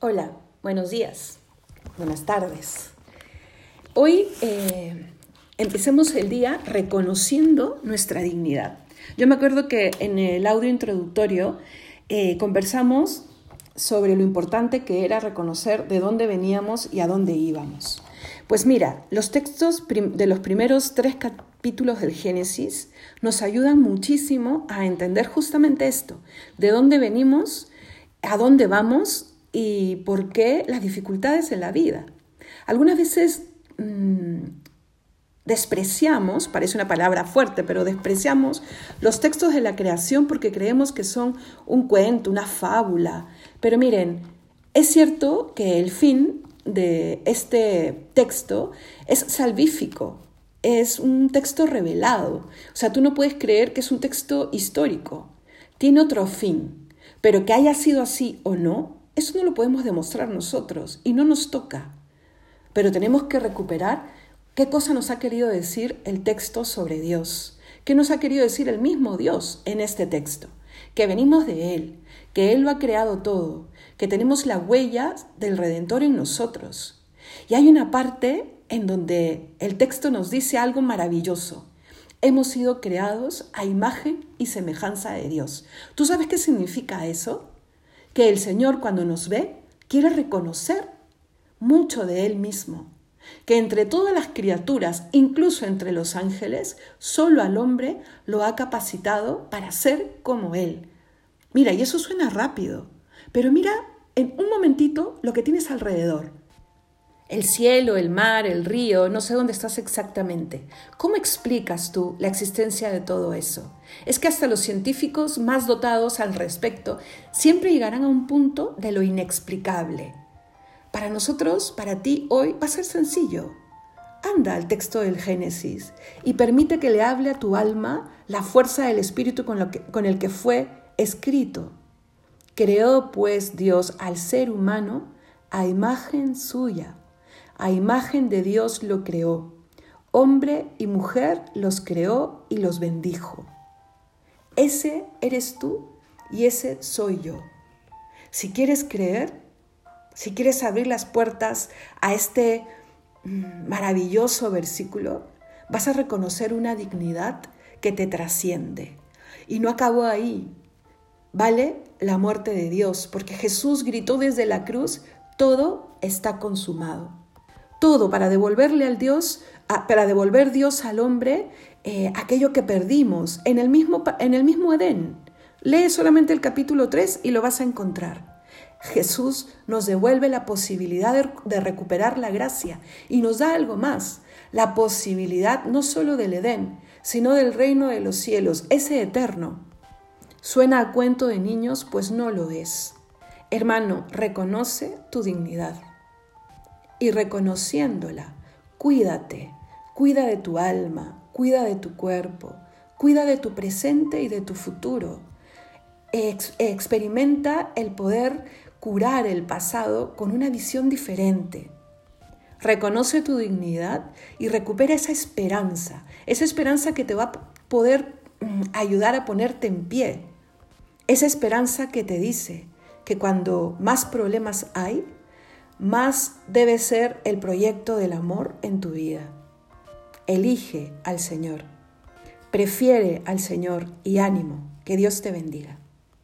Hola, buenos días, buenas tardes. Hoy eh, empecemos el día reconociendo nuestra dignidad. Yo me acuerdo que en el audio introductorio eh, conversamos sobre lo importante que era reconocer de dónde veníamos y a dónde íbamos. Pues mira, los textos de los primeros tres capítulos del Génesis nos ayudan muchísimo a entender justamente esto, de dónde venimos, a dónde vamos y por qué las dificultades en la vida. Algunas veces mm, despreciamos, parece una palabra fuerte, pero despreciamos los textos de la creación porque creemos que son un cuento, una fábula. Pero miren, es cierto que el fin de este texto es salvífico, es un texto revelado. O sea, tú no puedes creer que es un texto histórico, tiene otro fin, pero que haya sido así o no, eso no lo podemos demostrar nosotros y no nos toca. Pero tenemos que recuperar qué cosa nos ha querido decir el texto sobre Dios, qué nos ha querido decir el mismo Dios en este texto, que venimos de Él, que Él lo ha creado todo, que tenemos la huella del Redentor en nosotros. Y hay una parte en donde el texto nos dice algo maravilloso. Hemos sido creados a imagen y semejanza de Dios. ¿Tú sabes qué significa eso? Que el Señor cuando nos ve quiere reconocer mucho de Él mismo, que entre todas las criaturas, incluso entre los ángeles, solo al hombre lo ha capacitado para ser como Él. Mira, y eso suena rápido, pero mira en un momentito lo que tienes alrededor el cielo, el mar, el río, no sé dónde estás exactamente. ¿Cómo explicas tú la existencia de todo eso? Es que hasta los científicos más dotados al respecto siempre llegarán a un punto de lo inexplicable. Para nosotros, para ti, hoy va a ser sencillo. Anda al texto del Génesis y permite que le hable a tu alma la fuerza del Espíritu con, con el que fue escrito. Creó pues Dios al ser humano a imagen suya a imagen de Dios lo creó. Hombre y mujer los creó y los bendijo. Ese eres tú y ese soy yo. Si quieres creer, si quieres abrir las puertas a este mm, maravilloso versículo, vas a reconocer una dignidad que te trasciende. Y no acabó ahí. Vale la muerte de Dios, porque Jesús gritó desde la cruz, todo está consumado todo para devolverle al Dios, para devolver Dios al hombre eh, aquello que perdimos en el, mismo, en el mismo Edén. Lee solamente el capítulo 3 y lo vas a encontrar. Jesús nos devuelve la posibilidad de, de, recuperar la gracia y nos da algo más, la posibilidad no solo del Edén, sino del reino de los cielos, ese eterno. Suena a cuento de niños, pues no lo es. Hermano, reconoce tu dignidad y reconociéndola, cuídate, cuida de tu alma, cuida de tu cuerpo, cuida de tu presente y de tu futuro. experimenta el poder curar el pasado con una visión diferente. Reconoce tu dignidad y recupera esa esperanza, esa esperanza que te va a poder mm, ayudar a ponerte en pie. Esa esperanza que te dice que cuando más problemas hay, más debe ser el proyecto del amor en tu vida. Elige al Señor, prefiere al Señor y ánimo, que Dios te bendiga.